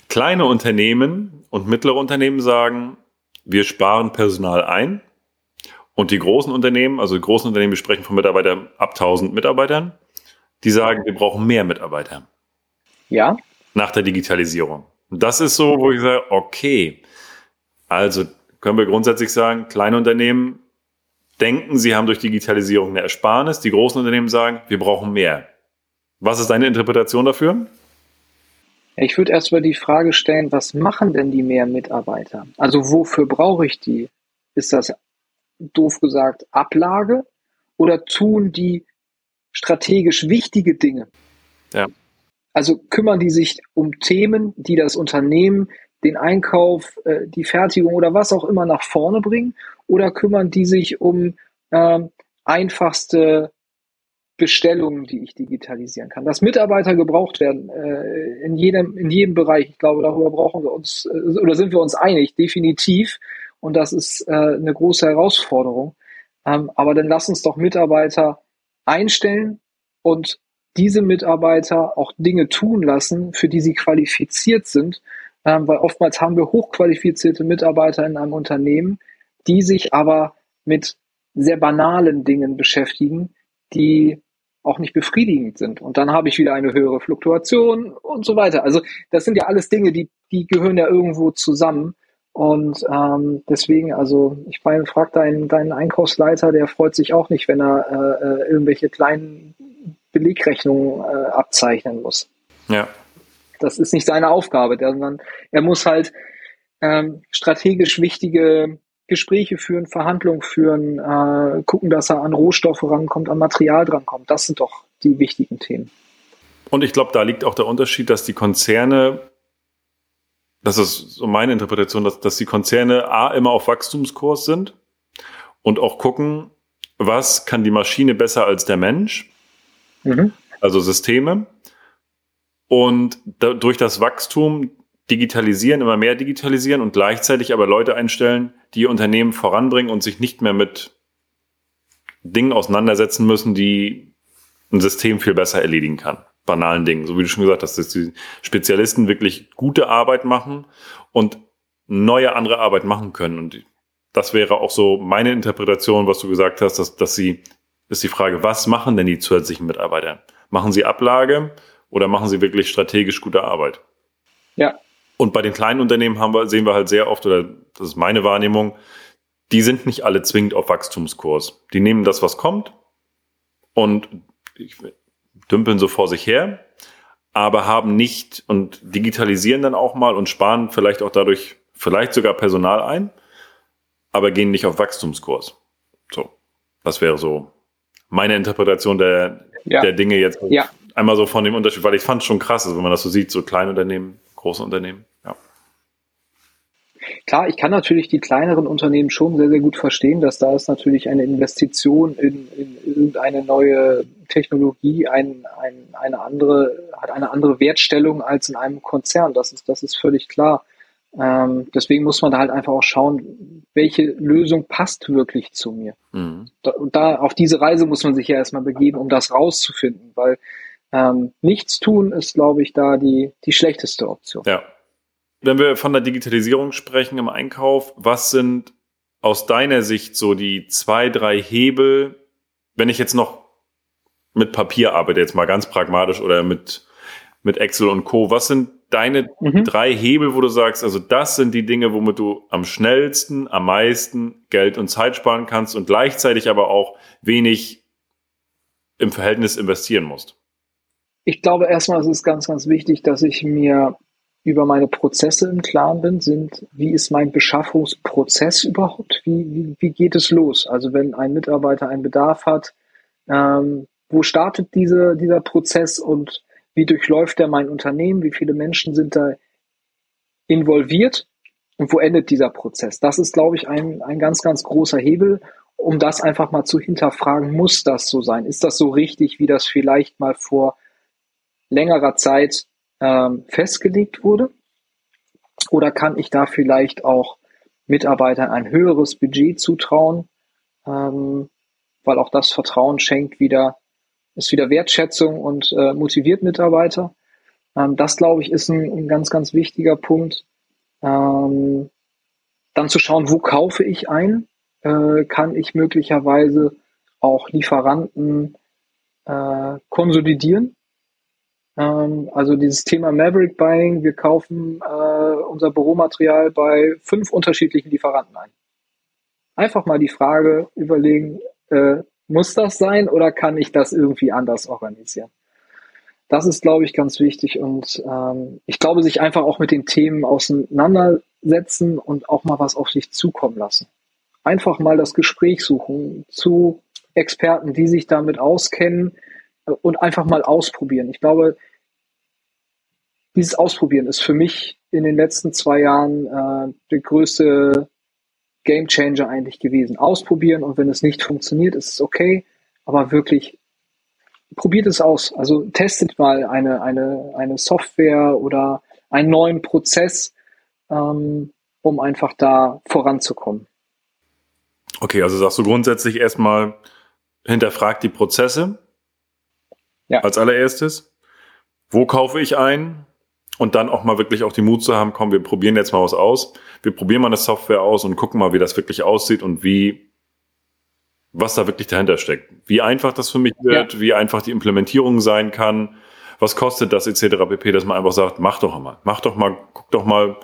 Kleine Unternehmen und mittlere Unternehmen sagen, wir sparen Personal ein. Und die großen Unternehmen, also die großen Unternehmen, wir sprechen von Mitarbeitern ab 1000 Mitarbeitern, die sagen, wir brauchen mehr Mitarbeiter. Ja. Nach der Digitalisierung. Und das ist so, wo ich sage, okay, also können wir grundsätzlich sagen, kleine Unternehmen denken, sie haben durch Digitalisierung eine Ersparnis. Die großen Unternehmen sagen, wir brauchen mehr. Was ist deine Interpretation dafür? Ich würde erstmal die Frage stellen, was machen denn die mehr Mitarbeiter? Also wofür brauche ich die? Ist das doof gesagt Ablage oder tun die strategisch wichtige Dinge? Ja. Also kümmern die sich um Themen, die das Unternehmen, den Einkauf, äh, die Fertigung oder was auch immer nach vorne bringen? Oder kümmern die sich um äh, einfachste Bestellungen, die ich digitalisieren kann? Dass Mitarbeiter gebraucht werden äh, in, jedem, in jedem Bereich, ich glaube, darüber brauchen wir uns äh, oder sind wir uns einig, definitiv. Und das ist äh, eine große Herausforderung. Ähm, aber dann lass uns doch Mitarbeiter einstellen und diese Mitarbeiter auch Dinge tun lassen, für die sie qualifiziert sind, ähm, weil oftmals haben wir hochqualifizierte Mitarbeiter in einem Unternehmen, die sich aber mit sehr banalen Dingen beschäftigen, die auch nicht befriedigend sind. Und dann habe ich wieder eine höhere Fluktuation und so weiter. Also das sind ja alles Dinge, die, die gehören ja irgendwo zusammen. Und ähm, deswegen, also ich meine, frag deinen, deinen Einkaufsleiter, der freut sich auch nicht, wenn er äh, äh irgendwelche kleinen Belegrechnungen äh, abzeichnen muss. Ja. Das ist nicht seine Aufgabe, sondern er muss halt ähm, strategisch wichtige Gespräche führen, Verhandlungen führen, äh, gucken, dass er an Rohstoffe rankommt, an Material drankommt. Das sind doch die wichtigen Themen. Und ich glaube, da liegt auch der Unterschied, dass die Konzerne das ist so meine Interpretation, dass, dass die Konzerne A immer auf Wachstumskurs sind und auch gucken, was kann die Maschine besser als der Mensch, mhm. also Systeme. Und da, durch das Wachstum digitalisieren, immer mehr digitalisieren und gleichzeitig aber Leute einstellen, die Unternehmen voranbringen und sich nicht mehr mit Dingen auseinandersetzen müssen, die ein System viel besser erledigen kann banalen Dingen. So wie du schon gesagt hast, dass die Spezialisten wirklich gute Arbeit machen und neue andere Arbeit machen können. Und das wäre auch so meine Interpretation, was du gesagt hast, dass, dass sie, ist die Frage, was machen denn die zusätzlichen Mitarbeiter? Machen sie Ablage oder machen sie wirklich strategisch gute Arbeit? Ja. Und bei den kleinen Unternehmen haben wir, sehen wir halt sehr oft, oder das ist meine Wahrnehmung, die sind nicht alle zwingend auf Wachstumskurs. Die nehmen das, was kommt und dümpeln so vor sich her, aber haben nicht und digitalisieren dann auch mal und sparen vielleicht auch dadurch vielleicht sogar Personal ein, aber gehen nicht auf Wachstumskurs. So, das wäre so meine Interpretation der, ja. der Dinge jetzt. Ja. Einmal so von dem Unterschied, weil ich fand es schon krass, also wenn man das so sieht, so kleine Unternehmen, große Unternehmen. Ja. Klar, ich kann natürlich die kleineren Unternehmen schon sehr, sehr gut verstehen, dass da ist natürlich eine Investition in, in irgendeine neue Technologie ein, ein, eine andere, hat eine andere Wertstellung als in einem Konzern. Das ist, das ist völlig klar. Ähm, deswegen muss man da halt einfach auch schauen, welche Lösung passt wirklich zu mir. Mhm. Da, und da auf diese Reise muss man sich ja erstmal begeben, um das rauszufinden, weil ähm, nichts tun ist, glaube ich, da die, die schlechteste Option. Ja, wenn wir von der Digitalisierung sprechen im Einkauf, was sind aus deiner Sicht so die zwei, drei Hebel, wenn ich jetzt noch mit Papier arbeite, jetzt mal ganz pragmatisch oder mit, mit Excel und Co. Was sind deine mhm. drei Hebel, wo du sagst, also das sind die Dinge, womit du am schnellsten, am meisten Geld und Zeit sparen kannst und gleichzeitig aber auch wenig im Verhältnis investieren musst? Ich glaube erstmal, es ist ganz, ganz wichtig, dass ich mir über meine Prozesse im Klaren bin, sind, wie ist mein Beschaffungsprozess überhaupt? Wie, wie, wie geht es los? Also wenn ein Mitarbeiter einen Bedarf hat, ähm, wo startet diese, dieser Prozess und wie durchläuft er mein Unternehmen? Wie viele Menschen sind da involviert? Und wo endet dieser Prozess? Das ist, glaube ich, ein, ein ganz, ganz großer Hebel, um das einfach mal zu hinterfragen. Muss das so sein? Ist das so richtig, wie das vielleicht mal vor längerer Zeit ähm, festgelegt wurde? Oder kann ich da vielleicht auch Mitarbeitern ein höheres Budget zutrauen, ähm, weil auch das Vertrauen schenkt wieder, ist wieder Wertschätzung und äh, motiviert Mitarbeiter. Ähm, das, glaube ich, ist ein, ein, ganz, ganz wichtiger Punkt. Ähm, dann zu schauen, wo kaufe ich ein? Äh, kann ich möglicherweise auch Lieferanten äh, konsolidieren? Ähm, also dieses Thema Maverick Buying, wir kaufen äh, unser Büromaterial bei fünf unterschiedlichen Lieferanten ein. Einfach mal die Frage überlegen, äh, muss das sein oder kann ich das irgendwie anders organisieren? Das ist, glaube ich, ganz wichtig und ähm, ich glaube, sich einfach auch mit den Themen auseinandersetzen und auch mal was auf sich zukommen lassen. Einfach mal das Gespräch suchen zu Experten, die sich damit auskennen, und einfach mal ausprobieren. Ich glaube, dieses Ausprobieren ist für mich in den letzten zwei Jahren äh, der größte Game Changer eigentlich gewesen. Ausprobieren und wenn es nicht funktioniert, ist es okay, aber wirklich probiert es aus. Also testet mal eine, eine, eine Software oder einen neuen Prozess, ähm, um einfach da voranzukommen. Okay, also sagst du grundsätzlich erstmal, hinterfragt die Prozesse ja. als allererstes. Wo kaufe ich ein? Und dann auch mal wirklich auch die Mut zu haben, komm, wir probieren jetzt mal was aus. Wir probieren mal eine Software aus und gucken mal, wie das wirklich aussieht und wie, was da wirklich dahinter steckt. Wie einfach das für mich wird, ja. wie einfach die Implementierung sein kann, was kostet das etc. pp, dass man einfach sagt, mach doch mal, mach doch mal, guck doch mal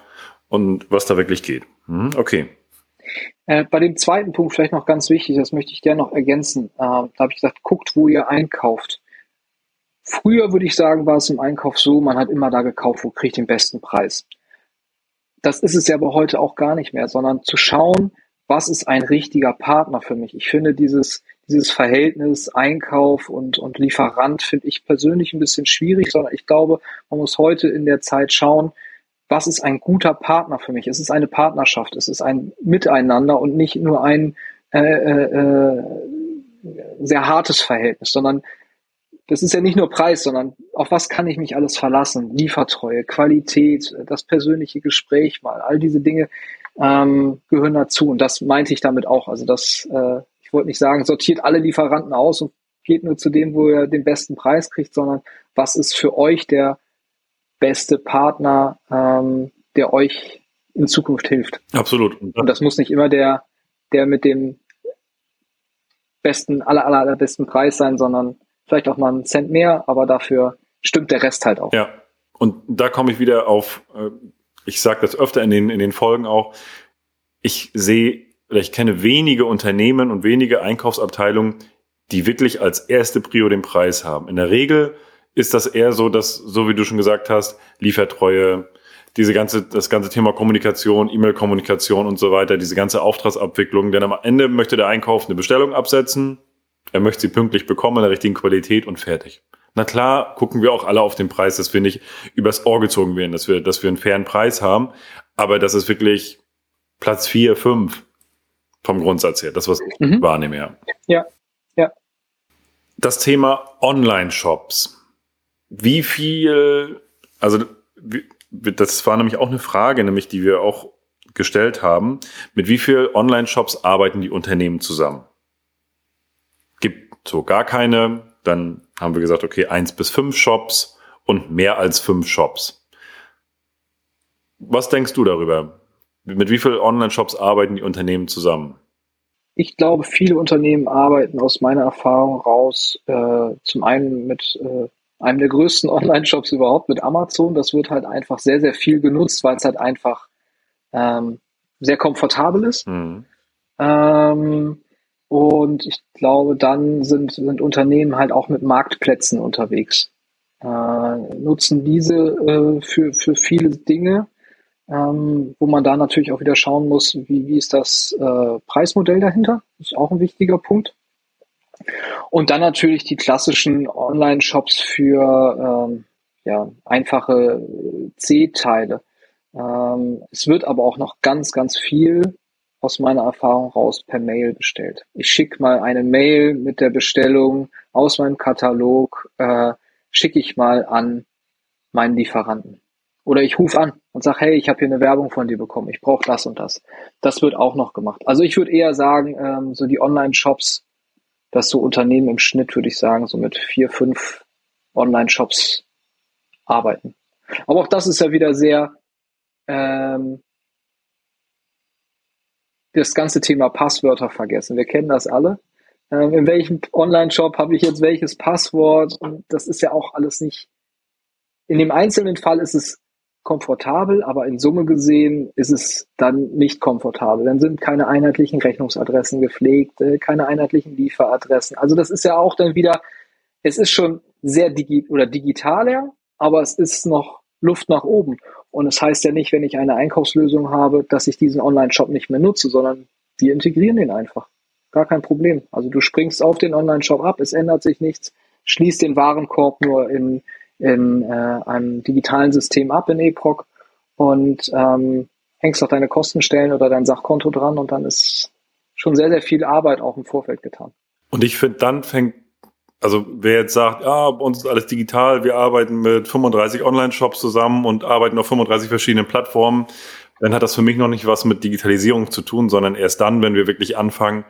und was da wirklich geht. Hm, okay. Äh, bei dem zweiten Punkt vielleicht noch ganz wichtig, das möchte ich gerne noch ergänzen. Äh, da habe ich gesagt, guckt, wo ihr einkauft. Früher würde ich sagen, war es im Einkauf so, man hat immer da gekauft, wo kriegt den besten Preis. Das ist es ja aber heute auch gar nicht mehr, sondern zu schauen, was ist ein richtiger Partner für mich. Ich finde dieses, dieses Verhältnis Einkauf und, und Lieferant finde ich persönlich ein bisschen schwierig, sondern ich glaube, man muss heute in der Zeit schauen, was ist ein guter Partner für mich. Es ist eine Partnerschaft, es ist ein Miteinander und nicht nur ein äh, äh, äh sehr hartes Verhältnis, sondern das ist ja nicht nur Preis, sondern auf was kann ich mich alles verlassen? Liefertreue, Qualität, das persönliche Gespräch mal, all diese Dinge ähm, gehören dazu. Und das meinte ich damit auch. Also das, äh, ich wollte nicht sagen, sortiert alle Lieferanten aus und geht nur zu dem, wo ihr den besten Preis kriegt, sondern was ist für euch der beste Partner, ähm, der euch in Zukunft hilft. Absolut. Und das muss nicht immer der, der mit dem besten, aller, aller, aller besten Preis sein, sondern vielleicht auch mal einen Cent mehr, aber dafür stimmt der Rest halt auch. Ja, und da komme ich wieder auf, äh, ich sage das öfter in den, in den Folgen auch, ich sehe oder ich kenne wenige Unternehmen und wenige Einkaufsabteilungen, die wirklich als erste Prio den Preis haben. In der Regel ist das eher so, dass, so wie du schon gesagt hast, Liefertreue, diese ganze, das ganze Thema Kommunikation, E-Mail-Kommunikation und so weiter, diese ganze Auftragsabwicklung, denn am Ende möchte der Einkauf eine Bestellung absetzen, er möchte sie pünktlich bekommen, in der richtigen Qualität und fertig. Na klar, gucken wir auch alle auf den Preis, dass wir nicht übers Ohr gezogen werden, dass wir, dass wir einen fairen Preis haben. Aber das ist wirklich Platz vier, fünf vom Grundsatz her, das, was ich mhm. wahrnehme, ja. Ja, ja. Das Thema Online-Shops. Wie viel, also das war nämlich auch eine Frage, nämlich die wir auch gestellt haben. Mit wie viel Online-Shops arbeiten die Unternehmen zusammen? So gar keine. Dann haben wir gesagt, okay, eins bis fünf Shops und mehr als fünf Shops. Was denkst du darüber? Mit wie vielen Online-Shops arbeiten die Unternehmen zusammen? Ich glaube, viele Unternehmen arbeiten aus meiner Erfahrung raus, äh, zum einen mit äh, einem der größten Online-Shops überhaupt, mit Amazon. Das wird halt einfach sehr, sehr viel genutzt, weil es halt einfach ähm, sehr komfortabel ist. Mhm. Ähm, und ich glaube, dann sind, sind Unternehmen halt auch mit Marktplätzen unterwegs. Äh, nutzen diese äh, für, für viele Dinge, ähm, wo man da natürlich auch wieder schauen muss, wie, wie ist das äh, Preismodell dahinter? Das ist auch ein wichtiger Punkt. Und dann natürlich die klassischen Online-Shops für ähm, ja, einfache C-Teile. Ähm, es wird aber auch noch ganz, ganz viel aus meiner Erfahrung raus per Mail bestellt. Ich schicke mal eine Mail mit der Bestellung aus meinem Katalog, äh, schicke ich mal an meinen Lieferanten. Oder ich rufe an und sage, hey, ich habe hier eine Werbung von dir bekommen, ich brauche das und das. Das wird auch noch gemacht. Also ich würde eher sagen, ähm, so die Online-Shops, dass so Unternehmen im Schnitt, würde ich sagen, so mit vier, fünf Online-Shops arbeiten. Aber auch das ist ja wieder sehr ähm, das ganze Thema Passwörter vergessen. Wir kennen das alle. Ähm, in welchem Online-Shop habe ich jetzt welches Passwort? Und das ist ja auch alles nicht. In dem einzelnen Fall ist es komfortabel, aber in Summe gesehen ist es dann nicht komfortabel. Dann sind keine einheitlichen Rechnungsadressen gepflegt, äh, keine einheitlichen Lieferadressen. Also das ist ja auch dann wieder, es ist schon sehr digi oder digitaler, aber es ist noch Luft nach oben. Und es das heißt ja nicht, wenn ich eine Einkaufslösung habe, dass ich diesen Online-Shop nicht mehr nutze, sondern wir integrieren den einfach. Gar kein Problem. Also du springst auf den Online-Shop ab, es ändert sich nichts, schließt den Warenkorb nur in, in äh, einem digitalen System ab in EPROC und ähm, hängst auch deine Kostenstellen oder dein Sachkonto dran und dann ist schon sehr, sehr viel Arbeit auch im Vorfeld getan. Und ich finde, dann fängt, also wer jetzt sagt, ja, bei uns ist alles digital, wir arbeiten mit 35 Online-Shops zusammen und arbeiten auf 35 verschiedenen Plattformen, dann hat das für mich noch nicht was mit Digitalisierung zu tun, sondern erst dann, wenn wir wirklich anfangen,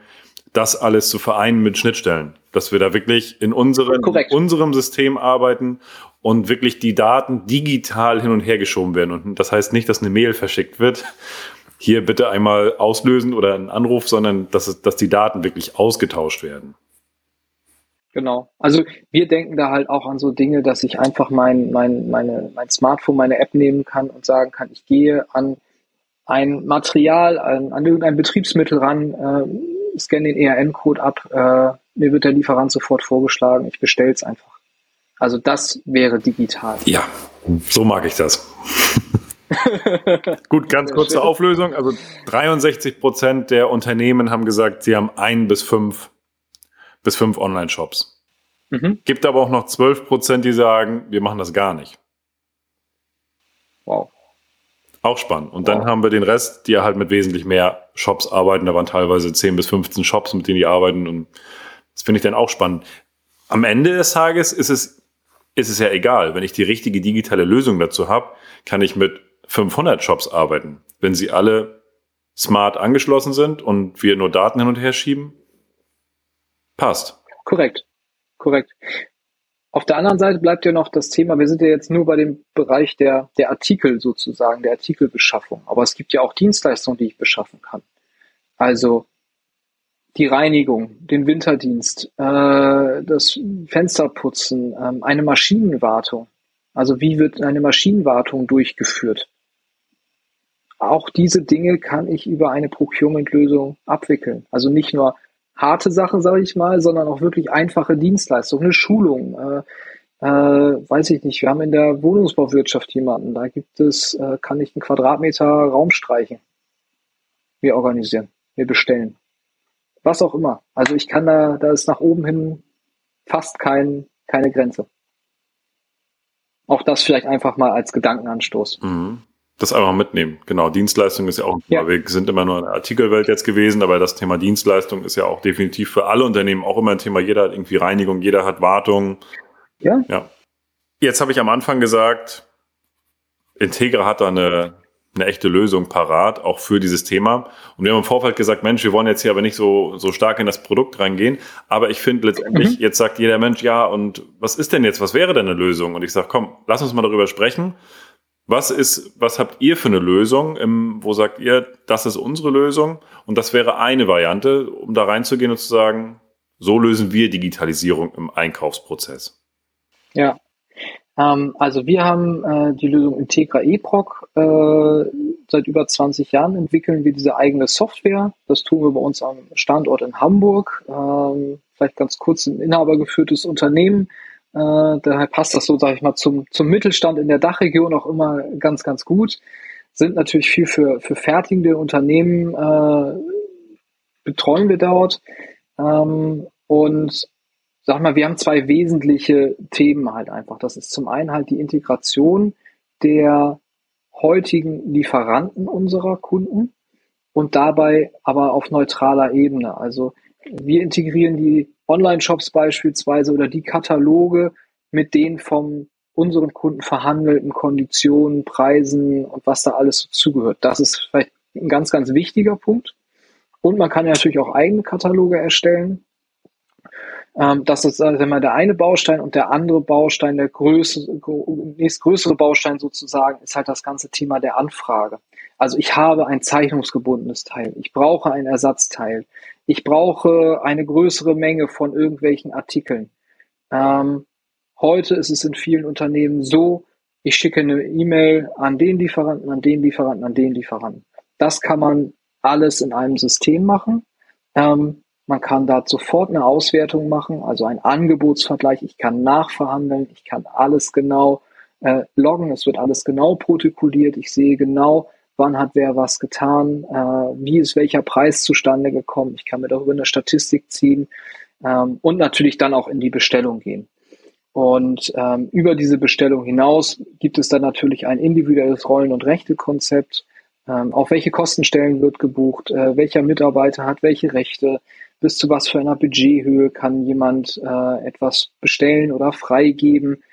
das alles zu vereinen mit Schnittstellen. Dass wir da wirklich in, unseren, in unserem System arbeiten und wirklich die Daten digital hin und her geschoben werden. Und das heißt nicht, dass eine Mail verschickt wird, hier bitte einmal auslösen oder einen Anruf, sondern dass, dass die Daten wirklich ausgetauscht werden. Genau. Also wir denken da halt auch an so Dinge, dass ich einfach mein, mein, meine, mein Smartphone, meine App nehmen kann und sagen kann, ich gehe an ein Material, an, an irgendein Betriebsmittel ran, äh, scanne den ERN-Code ab, äh, mir wird der Lieferant sofort vorgeschlagen, ich bestelle es einfach. Also das wäre digital. Ja, so mag ich das. Gut, ganz kurze Auflösung. Also 63 Prozent der Unternehmen haben gesagt, sie haben ein bis fünf bis fünf Online-Shops. Mhm. Gibt aber auch noch 12 Prozent, die sagen, wir machen das gar nicht. Wow. Auch spannend. Und wow. dann haben wir den Rest, die halt mit wesentlich mehr Shops arbeiten. Da waren teilweise 10 bis 15 Shops, mit denen die arbeiten. Und das finde ich dann auch spannend. Am Ende des Tages ist es, ist es ja egal. Wenn ich die richtige digitale Lösung dazu habe, kann ich mit 500 Shops arbeiten. Wenn sie alle smart angeschlossen sind und wir nur Daten hin und her schieben, passt. Korrekt. Korrekt. Auf der anderen Seite bleibt ja noch das Thema, wir sind ja jetzt nur bei dem Bereich der, der Artikel sozusagen, der Artikelbeschaffung. Aber es gibt ja auch Dienstleistungen, die ich beschaffen kann. Also die Reinigung, den Winterdienst, äh, das Fensterputzen, äh, eine Maschinenwartung. Also wie wird eine Maschinenwartung durchgeführt? Auch diese Dinge kann ich über eine Procurement-Lösung abwickeln. Also nicht nur harte Sachen, sage ich mal, sondern auch wirklich einfache Dienstleistungen, eine Schulung. Äh, äh, weiß ich nicht, wir haben in der Wohnungsbauwirtschaft jemanden, da gibt es, äh, kann ich einen Quadratmeter Raum streichen. Wir organisieren, wir bestellen. Was auch immer. Also ich kann da, da ist nach oben hin fast kein, keine Grenze. Auch das vielleicht einfach mal als Gedankenanstoß. Mhm das einfach mitnehmen. Genau, Dienstleistung ist ja auch, ja. wir sind immer nur in der Artikelwelt jetzt gewesen, aber das Thema Dienstleistung ist ja auch definitiv für alle Unternehmen auch immer ein Thema. Jeder hat irgendwie Reinigung, jeder hat Wartung. Ja. ja. Jetzt habe ich am Anfang gesagt, Integra hat da eine, eine echte Lösung parat, auch für dieses Thema. Und wir haben im Vorfeld gesagt, Mensch, wir wollen jetzt hier aber nicht so, so stark in das Produkt reingehen. Aber ich finde letztendlich, mhm. jetzt sagt jeder Mensch, ja, und was ist denn jetzt, was wäre denn eine Lösung? Und ich sage, komm, lass uns mal darüber sprechen. Was ist, was habt ihr für eine Lösung? Im, wo sagt ihr, das ist unsere Lösung? Und das wäre eine Variante, um da reinzugehen und zu sagen, so lösen wir Digitalisierung im Einkaufsprozess. Ja, ähm, also wir haben äh, die Lösung Integra eProc. Äh, seit über 20 Jahren entwickeln wir diese eigene Software. Das tun wir bei uns am Standort in Hamburg. Ähm, vielleicht ganz kurz ein inhabergeführtes Unternehmen äh, daher passt das so, sage ich mal, zum, zum Mittelstand in der Dachregion auch immer ganz, ganz gut. Sind natürlich viel für, für fertigende Unternehmen, äh, betreuen wir dort. Ähm, und sag mal, wir haben zwei wesentliche Themen halt einfach. Das ist zum einen halt die Integration der heutigen Lieferanten unserer Kunden und dabei aber auf neutraler Ebene. Also wir integrieren die Online-Shops beispielsweise oder die Kataloge mit den vom unseren Kunden verhandelten Konditionen, Preisen und was da alles zugehört. Das ist vielleicht ein ganz, ganz wichtiger Punkt. Und man kann ja natürlich auch eigene Kataloge erstellen. Ähm, das ist also immer der eine Baustein und der andere Baustein, der größere, nächstgrößere Baustein sozusagen, ist halt das ganze Thema der Anfrage. Also ich habe ein zeichnungsgebundenes Teil. Ich brauche ein Ersatzteil. Ich brauche eine größere Menge von irgendwelchen Artikeln. Ähm, heute ist es in vielen Unternehmen so, ich schicke eine E-Mail an den Lieferanten, an den Lieferanten, an den Lieferanten. Das kann man alles in einem System machen. Ähm, man kann da sofort eine Auswertung machen, also ein Angebotsvergleich. Ich kann nachverhandeln, ich kann alles genau äh, loggen, es wird alles genau protokolliert. Ich sehe genau, wann hat wer was getan, äh, wie ist welcher Preis zustande gekommen. Ich kann mir darüber eine Statistik ziehen ähm, und natürlich dann auch in die Bestellung gehen. Und ähm, über diese Bestellung hinaus gibt es dann natürlich ein individuelles Rollen- und Rechtekonzept. Ähm, auf welche Kostenstellen wird gebucht? Äh, welcher Mitarbeiter hat welche Rechte? Bis zu was für einer Budgethöhe kann jemand äh, etwas bestellen oder freigeben?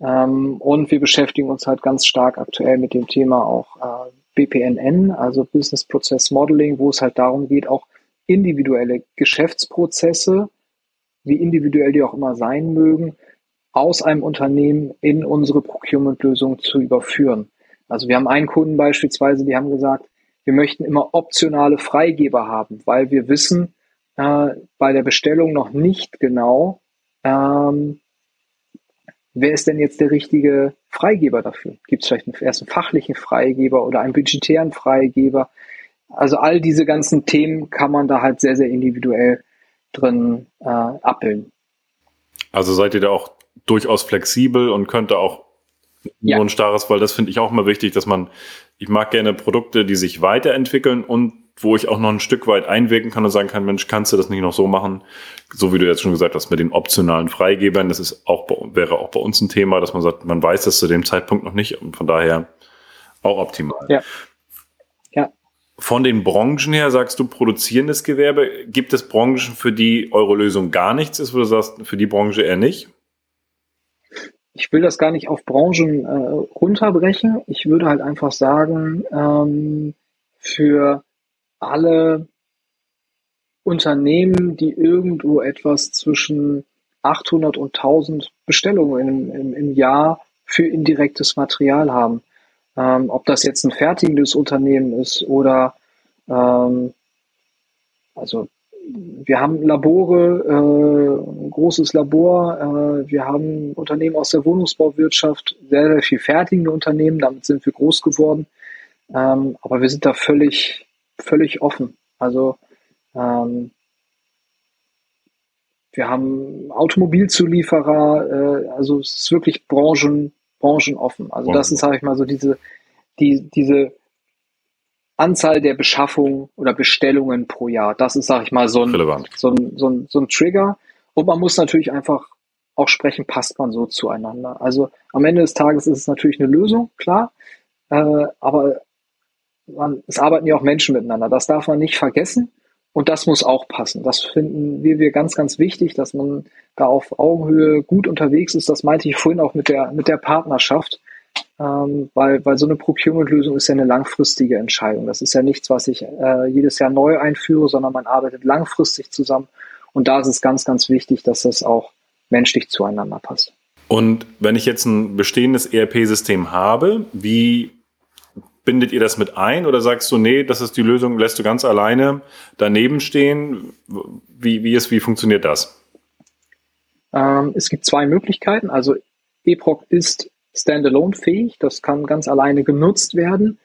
Ähm, und wir beschäftigen uns halt ganz stark aktuell mit dem Thema auch äh, BPNN, also Business Process Modeling, wo es halt darum geht, auch individuelle Geschäftsprozesse, wie individuell die auch immer sein mögen, aus einem Unternehmen in unsere Procurement-Lösung zu überführen. Also wir haben einen Kunden beispielsweise, die haben gesagt, wir möchten immer optionale Freigeber haben, weil wir wissen äh, bei der Bestellung noch nicht genau, ähm, wer ist denn jetzt der richtige Freigeber dafür? Gibt es vielleicht einen, erst einen fachlichen Freigeber oder einen budgetären Freigeber? Also all diese ganzen Themen kann man da halt sehr, sehr individuell drin äh, abbilden. Also seid ihr da auch durchaus flexibel und könnte auch ja. nur ein starres, weil das finde ich auch immer wichtig, dass man, ich mag gerne Produkte, die sich weiterentwickeln und wo ich auch noch ein Stück weit einwirken kann und sagen kann, Mensch, kannst du das nicht noch so machen? So wie du jetzt schon gesagt hast, mit den optionalen Freigebern, das ist auch, wäre auch bei uns ein Thema, dass man sagt, man weiß das zu dem Zeitpunkt noch nicht und von daher auch optimal. Ja. ja. Von den Branchen her sagst du produzierendes Gewerbe. Gibt es Branchen, für die eure Lösung gar nichts ist, wo du sagst, für die Branche eher nicht? ich will das gar nicht auf Branchen äh, runterbrechen. Ich würde halt einfach sagen, ähm, für alle Unternehmen, die irgendwo etwas zwischen 800 und 1000 Bestellungen im, im, im Jahr für indirektes Material haben. Ähm, ob das jetzt ein fertigendes Unternehmen ist oder ähm, also wir haben Labore, äh, ein großes Labor, äh, wir haben Unternehmen aus der Wohnungsbauwirtschaft, sehr, sehr viel fertigende Unternehmen, damit sind wir groß geworden. Ähm, aber wir sind da völlig, völlig offen. Also ähm, wir haben Automobilzulieferer, äh, also es ist wirklich branchen, branchenoffen. Also das ist, sage ich mal, so diese, die, diese Anzahl der Beschaffungen oder Bestellungen pro Jahr. Das ist, sage ich mal, so ein, so, ein, so, ein, so ein Trigger. Und man muss natürlich einfach auch sprechen, passt man so zueinander. Also am Ende des Tages ist es natürlich eine Lösung, klar, äh, aber man, es arbeiten ja auch Menschen miteinander. Das darf man nicht vergessen und das muss auch passen. Das finden wir, wir ganz, ganz wichtig, dass man da auf Augenhöhe gut unterwegs ist. Das meinte ich vorhin auch mit der, mit der Partnerschaft ähm, weil, weil so eine Procurement-Lösung ist ja eine langfristige Entscheidung. Das ist ja nichts, was ich äh, jedes Jahr neu einführe, sondern man arbeitet langfristig zusammen. Und da ist es ganz, ganz wichtig, dass das auch menschlich zueinander passt. Und wenn ich jetzt ein bestehendes ERP-System habe, wie bindet ihr das mit ein oder sagst du, nee, das ist die Lösung, lässt du ganz alleine daneben stehen? Wie, wie, ist, wie funktioniert das? Ähm, es gibt zwei Möglichkeiten. Also EPROC ist standalone-fähig. Das kann ganz alleine genutzt werden.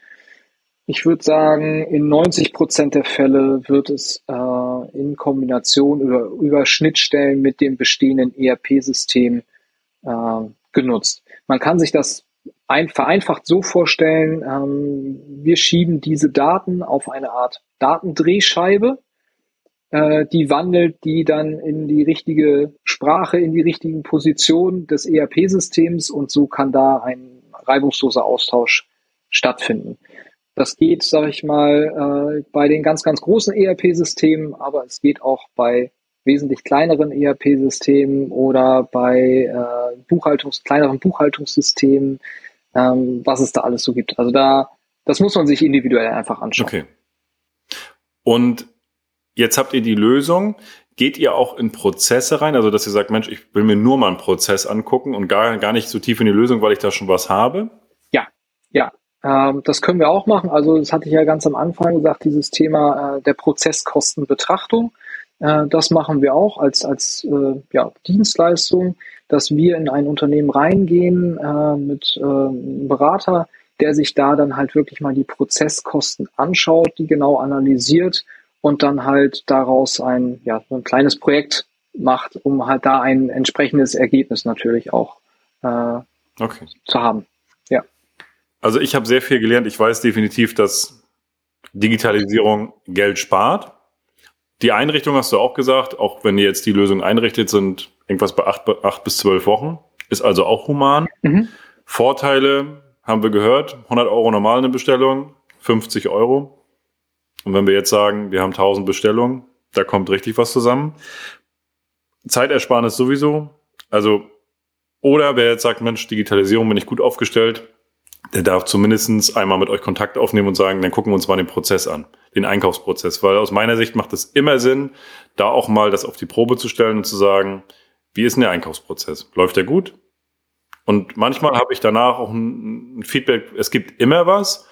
Ich würde sagen, in 90 Prozent der Fälle wird es äh, in Kombination über, über Schnittstellen mit dem bestehenden ERP-System äh, genutzt. Man kann sich das ein, vereinfacht so vorstellen, ähm, wir schieben diese Daten auf eine Art Datendrehscheibe äh, die wandelt die dann in die richtige Sprache, in die richtigen Positionen des ERP-Systems und so kann da ein reibungsloser Austausch stattfinden. Das geht, sage ich mal, äh, bei den ganz, ganz großen ERP-Systemen, aber es geht auch bei wesentlich kleineren ERP-Systemen oder bei äh, Buchhaltungs kleineren Buchhaltungssystemen, ähm, was es da alles so gibt. Also da, das muss man sich individuell einfach anschauen. Okay. Und Jetzt habt ihr die Lösung. Geht ihr auch in Prozesse rein? Also, dass ihr sagt, Mensch, ich will mir nur mal einen Prozess angucken und gar, gar nicht so tief in die Lösung, weil ich da schon was habe? Ja, ja. Ähm, das können wir auch machen. Also, das hatte ich ja ganz am Anfang gesagt, dieses Thema äh, der Prozesskostenbetrachtung. Äh, das machen wir auch als, als äh, ja, Dienstleistung, dass wir in ein Unternehmen reingehen äh, mit äh, einem Berater, der sich da dann halt wirklich mal die Prozesskosten anschaut, die genau analysiert und dann halt daraus ein, ja, ein kleines Projekt macht, um halt da ein entsprechendes Ergebnis natürlich auch äh, okay. zu haben. Ja. Also ich habe sehr viel gelernt. Ich weiß definitiv, dass Digitalisierung Geld spart. Die Einrichtung hast du auch gesagt, auch wenn ihr jetzt die Lösung einrichtet, sind irgendwas bei acht, acht bis zwölf Wochen. ist also auch human. Mhm. Vorteile haben wir gehört, 100 Euro normal eine Bestellung, 50 Euro. Und wenn wir jetzt sagen, wir haben 1000 Bestellungen, da kommt richtig was zusammen. Zeitersparnis sowieso. Also, oder wer jetzt sagt, Mensch, Digitalisierung bin ich gut aufgestellt, der darf zumindest einmal mit euch Kontakt aufnehmen und sagen, dann gucken wir uns mal den Prozess an, den Einkaufsprozess. Weil aus meiner Sicht macht es immer Sinn, da auch mal das auf die Probe zu stellen und zu sagen, wie ist denn der Einkaufsprozess? Läuft der gut? Und manchmal habe ich danach auch ein, Feedback, es gibt immer was,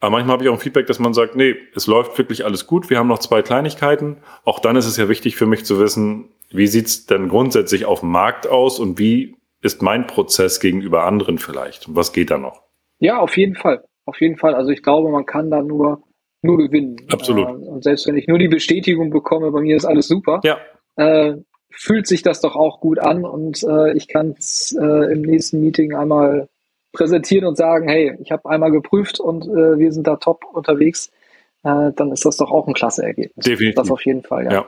aber manchmal habe ich auch ein Feedback, dass man sagt, nee, es läuft wirklich alles gut, wir haben noch zwei Kleinigkeiten. Auch dann ist es ja wichtig für mich zu wissen, wie sieht's denn grundsätzlich auf dem Markt aus und wie ist mein Prozess gegenüber anderen vielleicht? Und was geht da noch? Ja, auf jeden Fall. Auf jeden Fall. Also ich glaube, man kann da nur, nur gewinnen. Absolut. Äh, und selbst wenn ich nur die Bestätigung bekomme, bei mir ist alles super, ja. äh, fühlt sich das doch auch gut an und äh, ich kann es äh, im nächsten Meeting einmal präsentieren und sagen, hey, ich habe einmal geprüft und äh, wir sind da top unterwegs, äh, dann ist das doch auch ein klasse Ergebnis. Definitiv. Das auf jeden Fall, ja. ja.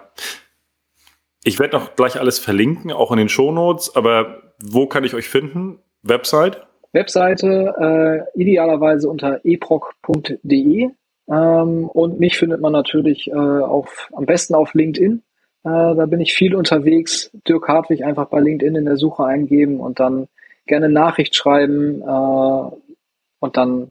Ich werde noch gleich alles verlinken, auch in den Shownotes, aber wo kann ich euch finden? Website? Webseite äh, idealerweise unter eproc.de ähm, und mich findet man natürlich äh, auf, am besten auf LinkedIn. Äh, da bin ich viel unterwegs. Dirk Hartwig einfach bei LinkedIn in der Suche eingeben und dann gerne Nachricht schreiben äh, und dann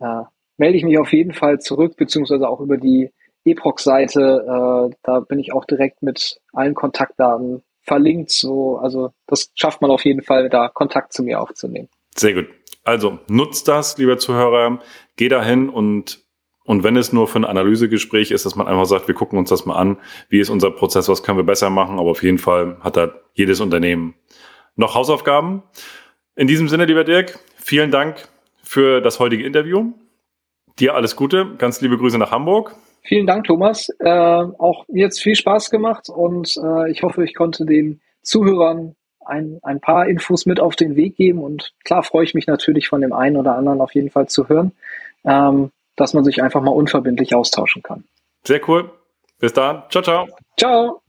äh, melde ich mich auf jeden Fall zurück, beziehungsweise auch über die Eproc-Seite. Äh, da bin ich auch direkt mit allen Kontaktdaten verlinkt. So, also das schafft man auf jeden Fall, da Kontakt zu mir aufzunehmen. Sehr gut. Also nutzt das, lieber Zuhörer. Geh dahin und und wenn es nur für ein Analysegespräch ist, dass man einfach sagt, wir gucken uns das mal an, wie ist unser Prozess, was können wir besser machen, aber auf jeden Fall hat da jedes Unternehmen noch Hausaufgaben. In diesem Sinne, lieber Dirk, vielen Dank für das heutige Interview. Dir alles Gute, ganz liebe Grüße nach Hamburg. Vielen Dank, Thomas. Äh, auch mir jetzt viel Spaß gemacht und äh, ich hoffe, ich konnte den Zuhörern ein, ein paar Infos mit auf den Weg geben und klar freue ich mich natürlich von dem einen oder anderen auf jeden Fall zu hören, ähm, dass man sich einfach mal unverbindlich austauschen kann. Sehr cool. Bis dann. Ciao, ciao. Ciao.